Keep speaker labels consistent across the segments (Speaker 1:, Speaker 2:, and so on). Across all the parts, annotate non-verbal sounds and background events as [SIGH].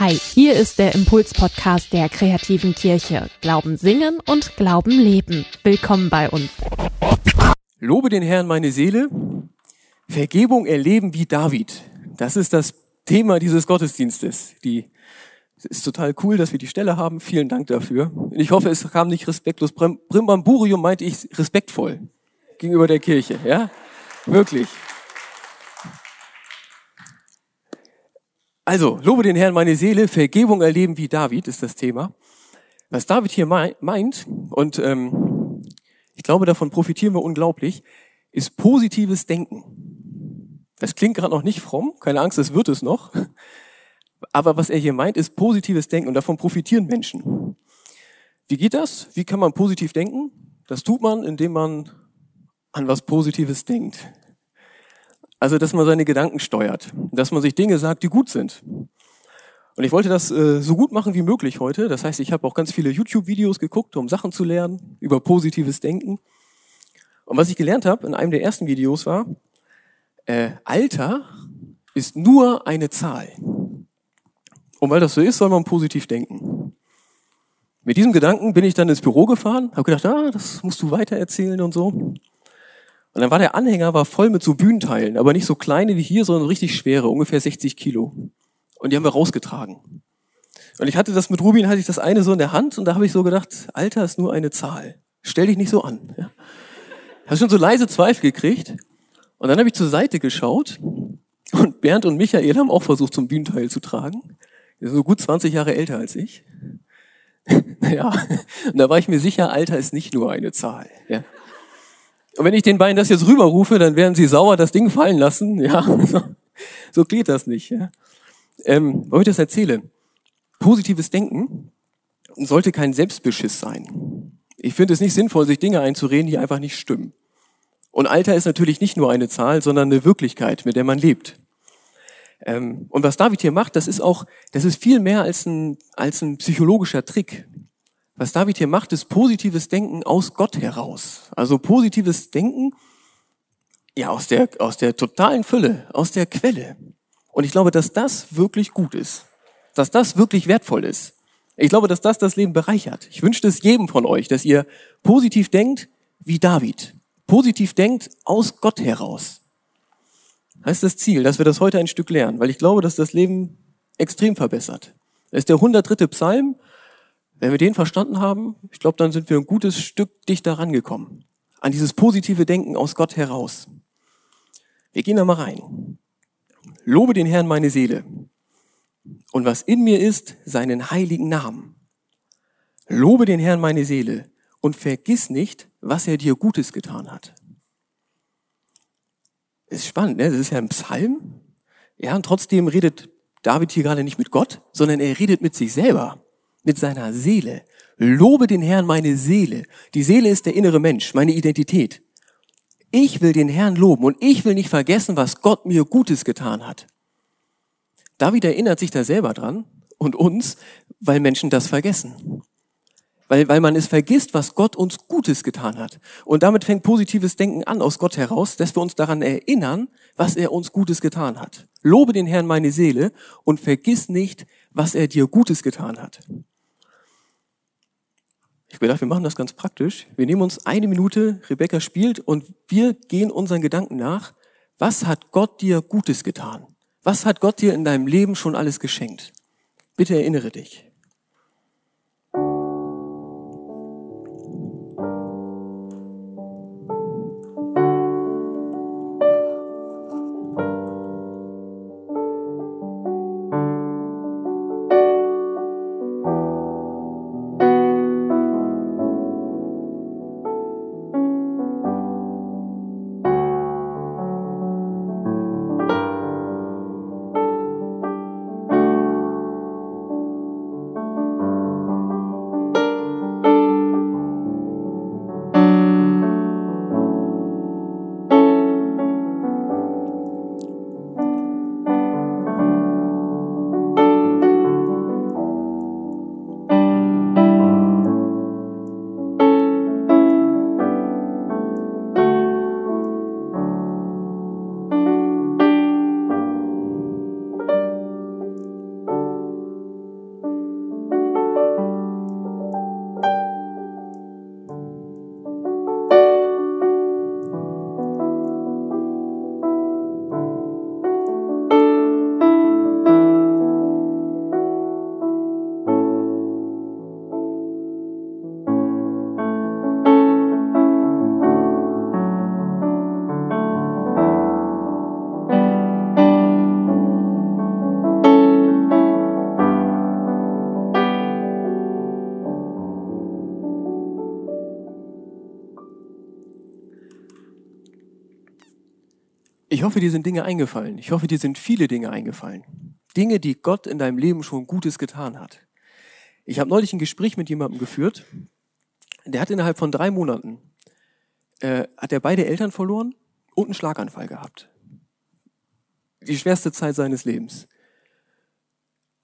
Speaker 1: Hi, hier ist der Impuls-Podcast der kreativen Kirche. Glauben singen und Glauben leben. Willkommen bei uns.
Speaker 2: Lobe den Herrn meine Seele, Vergebung erleben wie David. Das ist das Thema dieses Gottesdienstes. Die ist total cool, dass wir die Stelle haben. Vielen Dank dafür. Ich hoffe, es kam nicht respektlos. Brimbamburium meinte ich respektvoll gegenüber der Kirche. Ja, wirklich. Also, lobe den Herrn meine Seele, Vergebung erleben wie David ist das Thema. Was David hier meint, und ähm, ich glaube, davon profitieren wir unglaublich, ist positives Denken. Das klingt gerade noch nicht fromm, keine Angst, es wird es noch. Aber was er hier meint, ist positives Denken und davon profitieren Menschen. Wie geht das? Wie kann man positiv denken? Das tut man, indem man an was Positives denkt. Also, dass man seine Gedanken steuert, dass man sich Dinge sagt, die gut sind. Und ich wollte das äh, so gut machen wie möglich heute. Das heißt, ich habe auch ganz viele YouTube-Videos geguckt, um Sachen zu lernen über positives Denken. Und was ich gelernt habe in einem der ersten Videos war, äh, Alter ist nur eine Zahl. Und weil das so ist, soll man positiv denken. Mit diesem Gedanken bin ich dann ins Büro gefahren, habe gedacht, ah, das musst du weiter erzählen und so. Und dann war der Anhänger war voll mit so Bühnenteilen, aber nicht so kleine wie hier, sondern richtig schwere, ungefähr 60 Kilo. Und die haben wir rausgetragen. Und ich hatte das mit Rubin, hatte ich das eine so in der Hand und da habe ich so gedacht, Alter ist nur eine Zahl. Stell dich nicht so an. Ja. Habe schon so leise Zweifel gekriegt. Und dann habe ich zur Seite geschaut und Bernd und Michael haben auch versucht, zum Bühnenteil zu tragen. Die sind so gut 20 Jahre älter als ich. [LAUGHS] naja, und da war ich mir sicher, Alter ist nicht nur eine Zahl. Ja. Und wenn ich den beiden das jetzt rüberrufe, dann werden sie sauer das Ding fallen lassen. [LAUGHS] Ja, so, so geht das nicht. Ja. Ähm, warum ich das erzähle? Positives Denken sollte kein Selbstbeschiss sein. Ich finde es nicht sinnvoll, sich Dinge einzureden, die einfach nicht stimmen. Und Alter ist natürlich nicht nur eine Zahl, sondern eine Wirklichkeit, mit der man lebt. Ähm, und was David hier macht, das ist auch, das ist viel mehr als ein, als ein psychologischer Trick. Was David hier macht, ist positives Denken aus Gott heraus. Also positives Denken, ja, aus der, aus der totalen Fülle, aus der Quelle. Und ich glaube, dass das wirklich gut ist. Dass das wirklich wertvoll ist. Ich glaube, dass das das Leben bereichert. Ich wünsche es jedem von euch, dass ihr positiv denkt wie David. Positiv denkt aus Gott heraus. Das ist das Ziel, dass wir das heute ein Stück lernen, weil ich glaube, dass das Leben extrem verbessert. Das ist der 103. Psalm wenn wir den verstanden haben, ich glaube, dann sind wir ein gutes Stück dichter rangekommen. An dieses positive Denken aus Gott heraus. Wir gehen da mal rein. Lobe den Herrn meine Seele. Und was in mir ist, seinen heiligen Namen. Lobe den Herrn meine Seele und vergiss nicht, was er dir Gutes getan hat. Ist spannend, ne? Das ist ja ein Psalm. Ja, und trotzdem redet David hier gerade nicht mit Gott, sondern er redet mit sich selber mit seiner Seele. Lobe den Herrn meine Seele. Die Seele ist der innere Mensch, meine Identität. Ich will den Herrn loben und ich will nicht vergessen, was Gott mir Gutes getan hat. David erinnert sich da selber dran und uns, weil Menschen das vergessen. Weil, weil man es vergisst, was Gott uns Gutes getan hat. Und damit fängt positives Denken an aus Gott heraus, dass wir uns daran erinnern, was er uns Gutes getan hat. Lobe den Herrn meine Seele und vergiss nicht, was er dir Gutes getan hat. Ich habe gedacht, wir machen das ganz praktisch. Wir nehmen uns eine Minute, Rebecca spielt und wir gehen unseren Gedanken nach. Was hat Gott dir Gutes getan? Was hat Gott dir in deinem Leben schon alles geschenkt? Bitte erinnere dich. Ich hoffe, dir sind Dinge eingefallen. Ich hoffe, dir sind viele Dinge eingefallen. Dinge, die Gott in deinem Leben schon Gutes getan hat. Ich habe neulich ein Gespräch mit jemandem geführt, der hat innerhalb von drei Monaten, äh, hat er beide Eltern verloren und einen Schlaganfall gehabt. Die schwerste Zeit seines Lebens.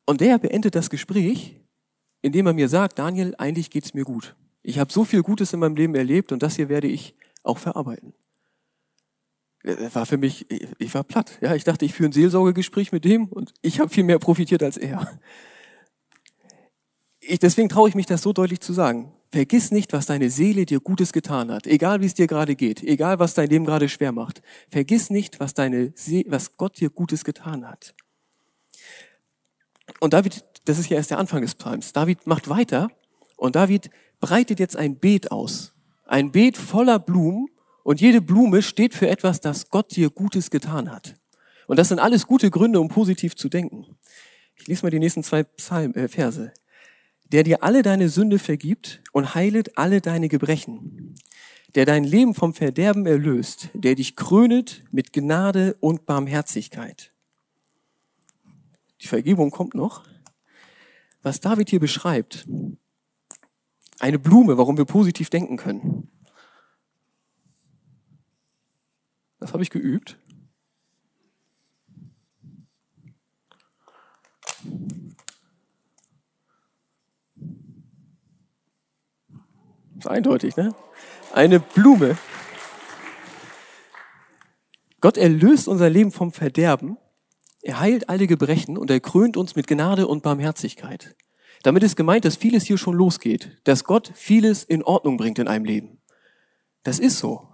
Speaker 2: Und der beendet das Gespräch, indem er mir sagt, Daniel, eigentlich geht's mir gut. Ich habe so viel Gutes in meinem Leben erlebt und das hier werde ich auch verarbeiten. Das war für mich, ich war platt. Ja, ich dachte, ich führe ein Seelsorgegespräch mit dem und ich habe viel mehr profitiert als er. Ich, deswegen traue ich mich, das so deutlich zu sagen. Vergiss nicht, was deine Seele dir Gutes getan hat, egal wie es dir gerade geht, egal was dein Leben gerade schwer macht. Vergiss nicht, was deine See was Gott dir Gutes getan hat. Und David, das ist ja erst der Anfang des Psalms. David macht weiter und David breitet jetzt ein Beet aus. Ein Beet voller Blumen und jede Blume steht für etwas, das Gott dir Gutes getan hat. Und das sind alles gute Gründe, um positiv zu denken. Ich lese mal die nächsten zwei Psalm, äh, Verse. Der dir alle deine Sünde vergibt und heilet alle deine Gebrechen. Der dein Leben vom Verderben erlöst, der dich krönet mit Gnade und Barmherzigkeit. Die Vergebung kommt noch. Was David hier beschreibt, eine Blume, warum wir positiv denken können. Das habe ich geübt. Ist eindeutig, ne? Eine Blume. Gott erlöst unser Leben vom Verderben. Er heilt alle Gebrechen und er krönt uns mit Gnade und Barmherzigkeit. Damit ist gemeint, dass vieles hier schon losgeht, dass Gott vieles in Ordnung bringt in einem Leben. Das ist so.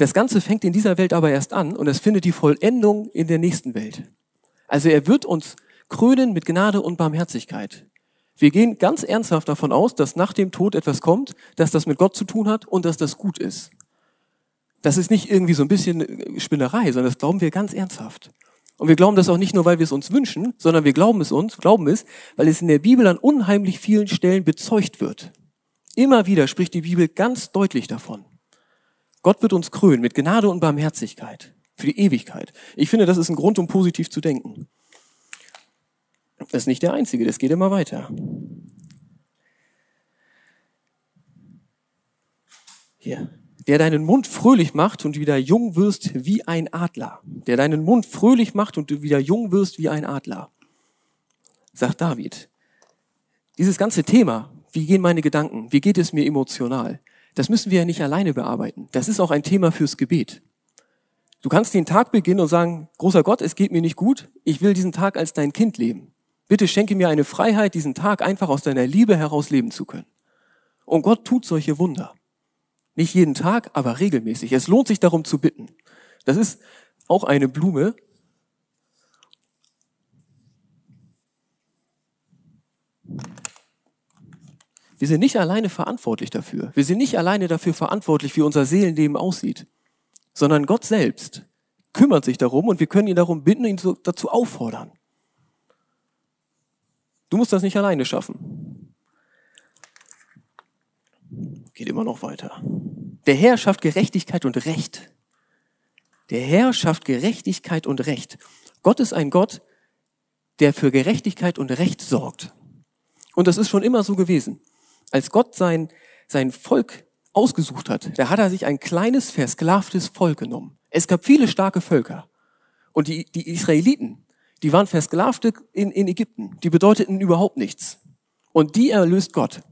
Speaker 2: Das Ganze fängt in dieser Welt aber erst an und es findet die Vollendung in der nächsten Welt. Also er wird uns krönen mit Gnade und Barmherzigkeit. Wir gehen ganz ernsthaft davon aus, dass nach dem Tod etwas kommt, dass das mit Gott zu tun hat und dass das gut ist. Das ist nicht irgendwie so ein bisschen Spinnerei, sondern das glauben wir ganz ernsthaft. Und wir glauben das auch nicht nur, weil wir es uns wünschen, sondern wir glauben es uns, glauben es, weil es in der Bibel an unheimlich vielen Stellen bezeugt wird. Immer wieder spricht die Bibel ganz deutlich davon. Gott wird uns krönen mit Gnade und Barmherzigkeit für die Ewigkeit. Ich finde, das ist ein Grund, um positiv zu denken. Das ist nicht der einzige, das geht immer weiter. Hier. Der deinen Mund fröhlich macht und wieder jung wirst wie ein Adler. Der deinen Mund fröhlich macht und du wieder jung wirst wie ein Adler. Sagt David. Dieses ganze Thema, wie gehen meine Gedanken, wie geht es mir emotional, das müssen wir ja nicht alleine bearbeiten. Das ist auch ein Thema fürs Gebet. Du kannst den Tag beginnen und sagen, großer Gott, es geht mir nicht gut, ich will diesen Tag als dein Kind leben. Bitte schenke mir eine Freiheit, diesen Tag einfach aus deiner Liebe heraus leben zu können. Und Gott tut solche Wunder. Nicht jeden Tag, aber regelmäßig. Es lohnt sich darum zu bitten. Das ist auch eine Blume. Wir sind nicht alleine verantwortlich dafür. Wir sind nicht alleine dafür verantwortlich, wie unser Seelenleben aussieht, sondern Gott selbst kümmert sich darum und wir können ihn darum bitten, ihn dazu auffordern. Du musst das nicht alleine schaffen. Geht immer noch weiter. Der Herr schafft Gerechtigkeit und Recht. Der Herr schafft Gerechtigkeit und Recht. Gott ist ein Gott, der für Gerechtigkeit und Recht sorgt. Und das ist schon immer so gewesen als Gott sein, sein Volk ausgesucht hat, da hat er sich ein kleines, versklavtes Volk genommen. Es gab viele starke Völker. Und die, die Israeliten, die waren Versklavte in, in Ägypten. Die bedeuteten überhaupt nichts. Und die erlöst Gott.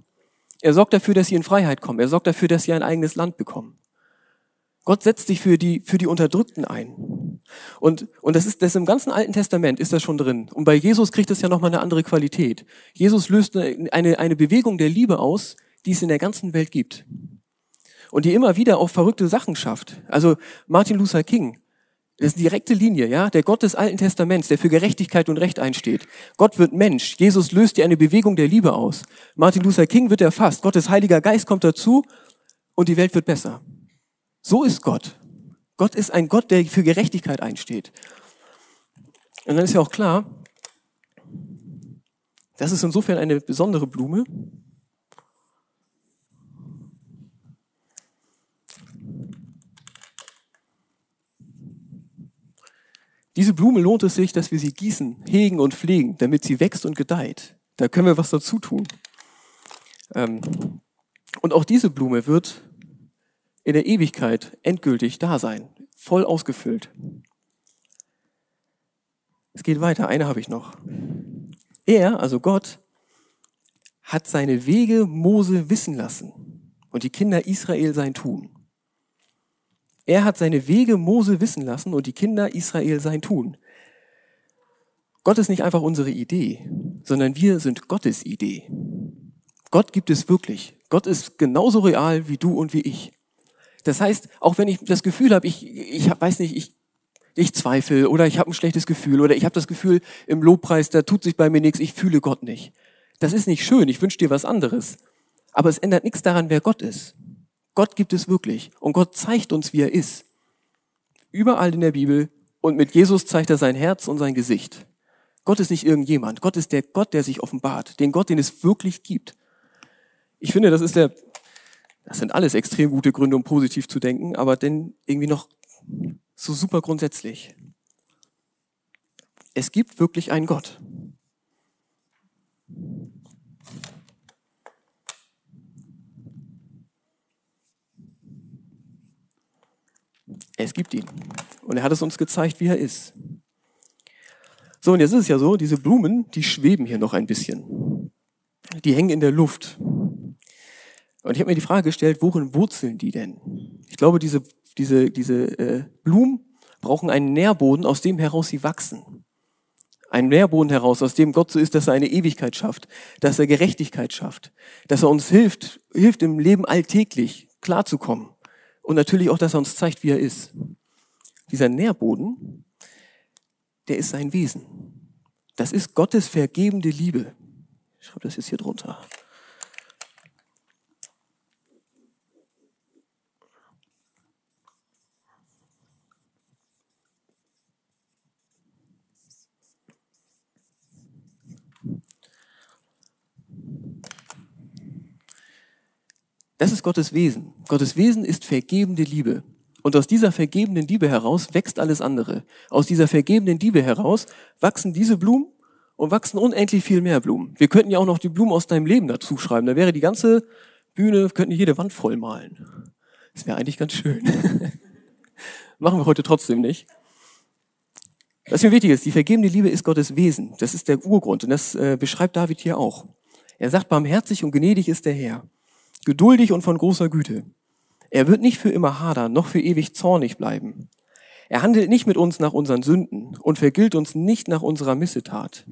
Speaker 2: Er sorgt dafür, dass sie in Freiheit kommen. Er sorgt dafür, dass sie ein eigenes Land bekommen. Gott setzt sich für die, für die Unterdrückten ein. Und, und das ist, das im ganzen Alten Testament ist das schon drin. Und bei Jesus kriegt es ja nochmal eine andere Qualität. Jesus löst eine, eine Bewegung der Liebe aus, die es in der ganzen Welt gibt. Und die immer wieder auch verrückte Sachen schafft. Also Martin Luther King, das ist eine direkte Linie, ja, der Gott des Alten Testaments, der für Gerechtigkeit und Recht einsteht. Gott wird Mensch. Jesus löst dir eine Bewegung der Liebe aus. Martin Luther King wird erfasst. Gottes Heiliger Geist kommt dazu und die Welt wird besser. So ist Gott. Gott ist ein Gott, der für Gerechtigkeit einsteht. Und dann ist ja auch klar, das ist insofern eine besondere Blume. Diese Blume lohnt es sich, dass wir sie gießen, hegen und pflegen, damit sie wächst und gedeiht. Da können wir was dazu tun. Ähm, und auch diese Blume wird in der Ewigkeit endgültig da sein, voll ausgefüllt. Es geht weiter, eine habe ich noch. Er, also Gott, hat seine Wege Mose wissen lassen und die Kinder Israel sein Tun. Er hat seine Wege Mose wissen lassen und die Kinder Israel sein Tun. Gott ist nicht einfach unsere Idee, sondern wir sind Gottes Idee. Gott gibt es wirklich. Gott ist genauso real wie du und wie ich. Das heißt, auch wenn ich das Gefühl habe, ich, ich weiß nicht, ich, ich zweifle oder ich habe ein schlechtes Gefühl oder ich habe das Gefühl im Lobpreis, da tut sich bei mir nichts, ich fühle Gott nicht. Das ist nicht schön, ich wünsche dir was anderes. Aber es ändert nichts daran, wer Gott ist. Gott gibt es wirklich und Gott zeigt uns, wie er ist. Überall in der Bibel und mit Jesus zeigt er sein Herz und sein Gesicht. Gott ist nicht irgendjemand. Gott ist der Gott, der sich offenbart. Den Gott, den es wirklich gibt. Ich finde, das ist der das sind alles extrem gute Gründe, um positiv zu denken, aber denn irgendwie noch so super grundsätzlich. Es gibt wirklich einen Gott. Es gibt ihn. Und er hat es uns gezeigt, wie er ist. So, und jetzt ist es ja so, diese Blumen, die schweben hier noch ein bisschen. Die hängen in der Luft. Und ich habe mir die Frage gestellt, worin wurzeln die denn? Ich glaube, diese, diese, diese äh, Blumen brauchen einen Nährboden, aus dem heraus sie wachsen. Einen Nährboden heraus, aus dem Gott so ist, dass er eine Ewigkeit schafft, dass er Gerechtigkeit schafft, dass er uns hilft, hilft im Leben alltäglich klarzukommen. Und natürlich auch, dass er uns zeigt, wie er ist. Dieser Nährboden, der ist sein Wesen. Das ist Gottes vergebende Liebe. Ich schreibe das jetzt hier drunter. Das ist Gottes Wesen. Gottes Wesen ist vergebende Liebe. Und aus dieser vergebenden Liebe heraus wächst alles andere. Aus dieser vergebenden Liebe heraus wachsen diese Blumen und wachsen unendlich viel mehr Blumen. Wir könnten ja auch noch die Blumen aus deinem Leben dazu schreiben. Da wäre die ganze Bühne, könnten jede Wand voll malen. Das wäre eigentlich ganz schön. [LAUGHS] Machen wir heute trotzdem nicht. Was mir wichtig ist, die vergebende Liebe ist Gottes Wesen. Das ist der Urgrund und das äh, beschreibt David hier auch. Er sagt, barmherzig und gnädig ist der Herr geduldig und von großer Güte. Er wird nicht für immer hadern, noch für ewig zornig bleiben. Er handelt nicht mit uns nach unseren Sünden und vergilt uns nicht nach unserer Missetat.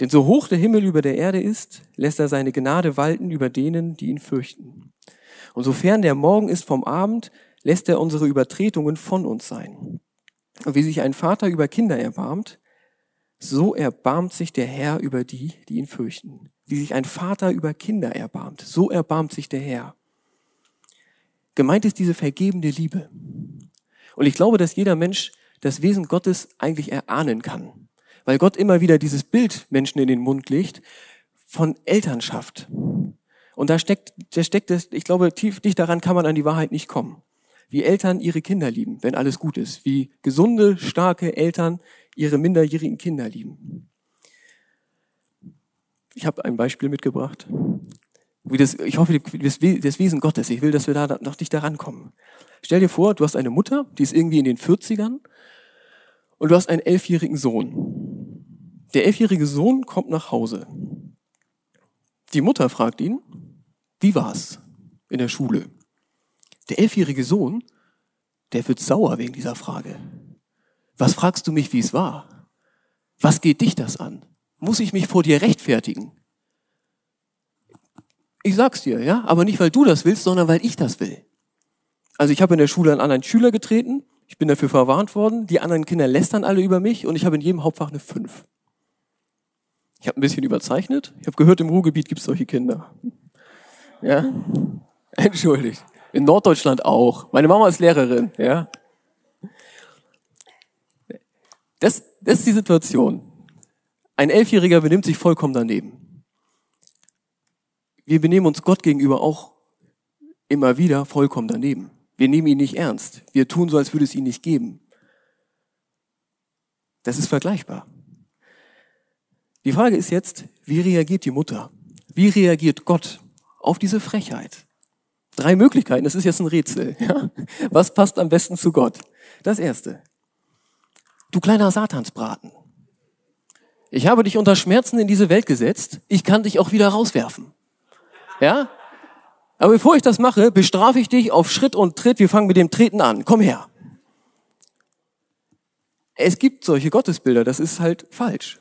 Speaker 2: Denn so hoch der Himmel über der Erde ist, lässt er seine Gnade walten über denen, die ihn fürchten. Und sofern der Morgen ist vom Abend, lässt er unsere Übertretungen von uns sein. Und wie sich ein Vater über Kinder erbarmt, so erbarmt sich der Herr über die, die ihn fürchten wie sich ein Vater über Kinder erbarmt. So erbarmt sich der Herr. Gemeint ist diese vergebende Liebe. Und ich glaube, dass jeder Mensch das Wesen Gottes eigentlich erahnen kann. Weil Gott immer wieder dieses Bild Menschen in den Mund legt von Elternschaft. Und da steckt, da steckt es, ich glaube, tief dicht daran kann man an die Wahrheit nicht kommen. Wie Eltern ihre Kinder lieben, wenn alles gut ist. Wie gesunde, starke Eltern ihre minderjährigen Kinder lieben. Ich habe ein Beispiel mitgebracht. Wie das, ich hoffe, das, Wesen Gottes, ich will, dass wir da noch nicht daran kommen. Stell dir vor, du hast eine Mutter, die ist irgendwie in den 40ern und du hast einen elfjährigen Sohn. Der elfjährige Sohn kommt nach Hause. Die Mutter fragt ihn, wie war's in der Schule? Der elfjährige Sohn, der wird sauer wegen dieser Frage. Was fragst du mich, wie es war? Was geht dich das an? Muss ich mich vor dir rechtfertigen. Ich sag's dir, ja, aber nicht weil du das willst, sondern weil ich das will. Also ich habe in der Schule einen anderen Schüler getreten, ich bin dafür verwarnt worden, die anderen Kinder lästern alle über mich und ich habe in jedem Hauptfach eine 5. Ich habe ein bisschen überzeichnet. Ich habe gehört, im Ruhrgebiet gibt es solche Kinder. Ja, [LAUGHS] entschuldigt. In Norddeutschland auch. Meine Mama ist Lehrerin, ja. Das, das ist die Situation. Ein Elfjähriger benimmt sich vollkommen daneben. Wir benehmen uns Gott gegenüber auch immer wieder vollkommen daneben. Wir nehmen ihn nicht ernst. Wir tun so, als würde es ihn nicht geben. Das ist vergleichbar. Die Frage ist jetzt, wie reagiert die Mutter? Wie reagiert Gott auf diese Frechheit? Drei Möglichkeiten, das ist jetzt ein Rätsel. [LAUGHS] Ja? Was passt am besten zu Gott? Das erste. Du kleiner Satansbraten. Ich habe dich unter Schmerzen in diese Welt gesetzt. Ich kann dich auch wieder rauswerfen. Ja? Aber bevor ich das mache, bestrafe ich dich auf Schritt und Tritt. Wir fangen mit dem Treten an. Komm her. Es gibt solche Gottesbilder, das ist halt falsch.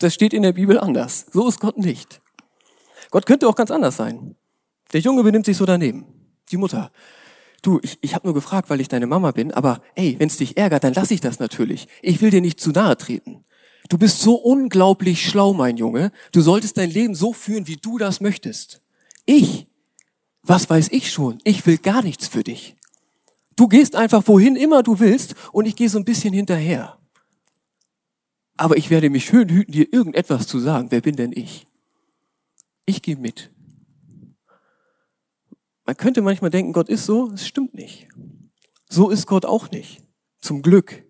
Speaker 2: Das steht in der Bibel anders. So ist Gott nicht. Gott könnte auch ganz anders sein. Der Junge benimmt sich so daneben. Die Mutter. Du, ich, ich habe nur gefragt, weil ich deine Mama bin, aber ey, wenn es dich ärgert, dann lass ich das natürlich. Ich will dir nicht zu nahe treten. Du bist so unglaublich schlau, mein Junge. Du solltest dein Leben so führen, wie du das möchtest. Ich, was weiß ich schon? Ich will gar nichts für dich. Du gehst einfach wohin immer du willst und ich gehe so ein bisschen hinterher. Aber ich werde mich schön hüten, dir irgendetwas zu sagen. Wer bin denn ich? Ich gehe mit. Man könnte manchmal denken, Gott ist so, es stimmt nicht. So ist Gott auch nicht. Zum Glück.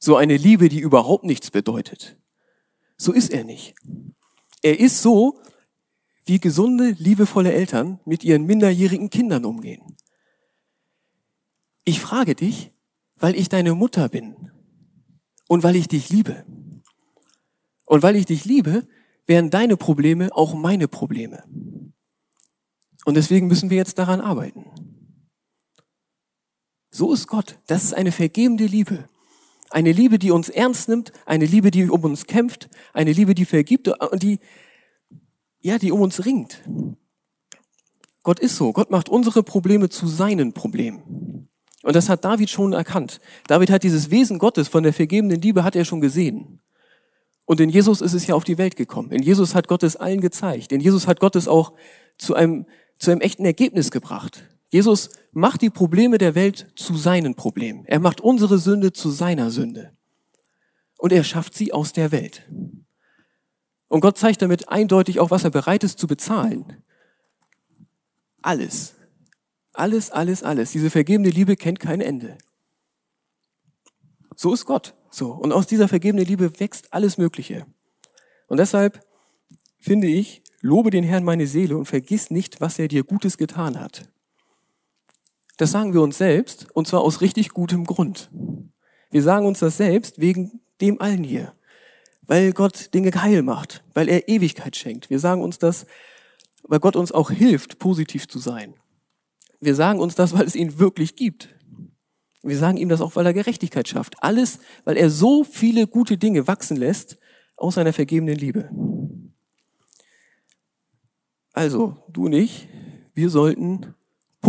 Speaker 2: So eine Liebe, die überhaupt nichts bedeutet. So ist er nicht. Er ist so, wie gesunde, liebevolle Eltern mit ihren minderjährigen Kindern umgehen. Ich frage dich, weil ich deine Mutter bin und weil ich dich liebe. Und weil ich dich liebe, wären deine Probleme auch meine Probleme. Und deswegen müssen wir jetzt daran arbeiten. So ist Gott. Das ist eine vergebende Liebe. Eine Liebe, die uns ernst nimmt, eine Liebe, die um uns kämpft, eine Liebe, die vergibt und die, ja, die um uns ringt. Gott ist so. Gott macht unsere Probleme zu seinen Problemen. Und das hat David schon erkannt. David hat dieses Wesen Gottes von der vergebenden Liebe hat er schon gesehen. Und in Jesus ist es ja auf die Welt gekommen. In Jesus hat Gott es allen gezeigt. In Jesus hat Gott es auch zu einem, zu einem echten Ergebnis gebracht. Jesus macht die Probleme der Welt zu seinen Problemen. Er macht unsere Sünde zu seiner Sünde. Und er schafft sie aus der Welt. Und Gott zeigt damit eindeutig auch, was er bereit ist zu bezahlen. Alles. Alles, alles, alles. Diese vergebene Liebe kennt kein Ende. So ist Gott. So. Und aus dieser vergebenen Liebe wächst alles Mögliche. Und deshalb finde ich, lobe den Herrn meine Seele und vergiss nicht, was er dir Gutes getan hat. Das sagen wir uns selbst und zwar aus richtig gutem Grund. Wir sagen uns das selbst wegen dem allen hier. Weil Gott Dinge geheil macht, weil er Ewigkeit schenkt. Wir sagen uns das, weil Gott uns auch hilft, positiv zu sein. Wir sagen uns das, weil es ihn wirklich gibt. Wir sagen ihm das auch, weil er Gerechtigkeit schafft. Alles, weil er so viele gute Dinge wachsen lässt aus seiner vergebenen Liebe. Also, du und ich, wir sollten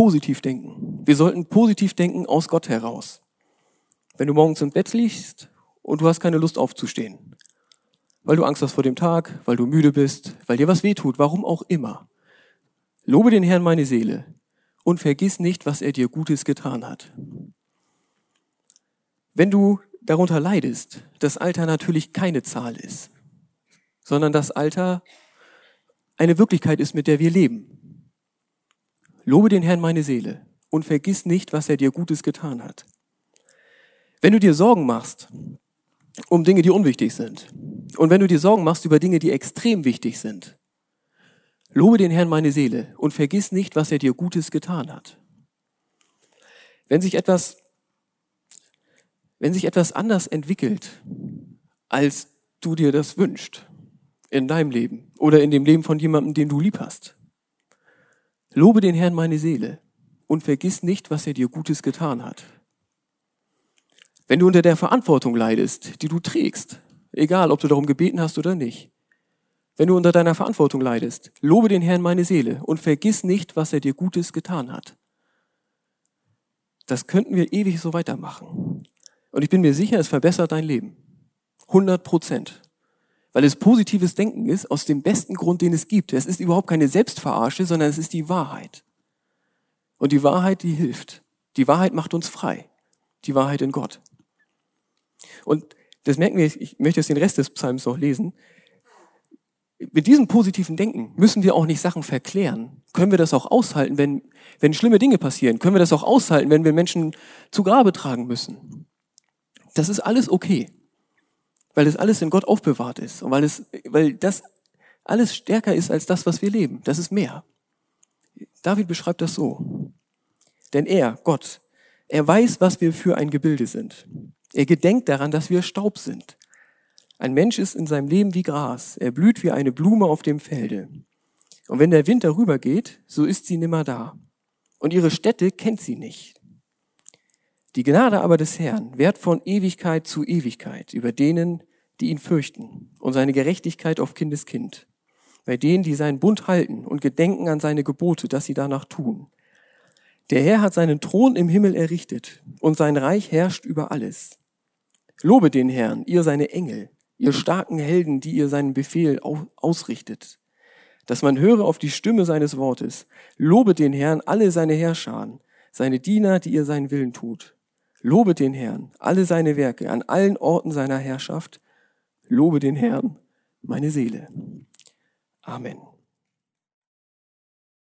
Speaker 2: positiv denken. Wir sollten positiv denken aus Gott heraus. Wenn du morgens im Bett liegst und du hast keine Lust aufzustehen, weil du Angst hast vor dem Tag, weil du müde bist, weil dir was wehtut, warum auch immer. Lobe den Herrn meine Seele und vergiss nicht, was er dir Gutes getan hat. Wenn du darunter leidest, dass Alter natürlich keine Zahl ist, sondern das Alter eine Wirklichkeit ist, mit der wir leben. Lobe den Herrn meine Seele und vergiss nicht, was er dir Gutes getan hat. Wenn du dir Sorgen machst um Dinge, die unwichtig sind, und wenn du dir Sorgen machst über Dinge, die extrem wichtig sind, Lobe den Herrn meine Seele und vergiss nicht, was er dir Gutes getan hat. Wenn sich etwas, wenn sich etwas anders entwickelt, als du dir das wünschst, in deinem Leben oder in dem Leben von jemandem, den du lieb hast, lobe den Herrn meine Seele und vergiss nicht, was er dir Gutes getan hat. Wenn du unter der Verantwortung leidest, die du trägst, egal ob du darum gebeten hast oder nicht, wenn du unter deiner Verantwortung leidest, lobe den Herrn meine Seele und vergiss nicht, was er dir Gutes getan hat. Das könnten wir ewig so weitermachen. Und ich bin mir sicher, es verbessert dein Leben. 100 Prozent. Weil es positives Denken ist, aus dem besten Grund, den es gibt. Es ist überhaupt keine Selbstverarsche, sondern es ist die Wahrheit. Und die Wahrheit, die hilft. Die Wahrheit macht uns frei. Die Wahrheit in Gott. Und das merken wir, ich möchte jetzt den Rest des Psalms noch lesen mit diesem positiven Denken müssen wir auch nicht Sachen verklären. Können wir das auch aushalten, wenn, wenn schlimme Dinge passieren? Können wir das auch aushalten, wenn wir Menschen zu Grabe tragen müssen? Das ist alles okay. Weil es alles in Gott aufbewahrt ist und weil es, weil das alles stärker ist als das, was wir leben. Das ist mehr. David beschreibt das so. Denn er, Gott, er weiß, was wir für ein Gebilde sind. Er gedenkt daran, dass wir Staub sind. Ein Mensch ist in seinem Leben wie Gras. Er blüht wie eine Blume auf dem Felde. Und wenn der Wind darüber geht, so ist sie nimmer da. Und ihre Stätte kennt sie nicht. Die Gnade aber des Herrn währt von Ewigkeit zu Ewigkeit über denen, die ihn fürchten, und seine Gerechtigkeit auf Kindeskind, bei denen, die seinen Bund halten und gedenken an seine Gebote, dass sie danach tun. Der Herr hat seinen Thron im Himmel errichtet, und sein Reich herrscht über alles. Lobe den Herrn, ihr seine Engel, ihr starken Helden, die ihr seinen Befehl ausrichtet, dass man höre auf die Stimme seines Wortes. Lobe den Herrn, alle seine Herrscher, seine Diener, die ihr seinen Willen tut. Lobe den Herrn, alle seine Werke an allen Orten seiner Herrschaft. Lobe den Herrn, meine Seele. Amen.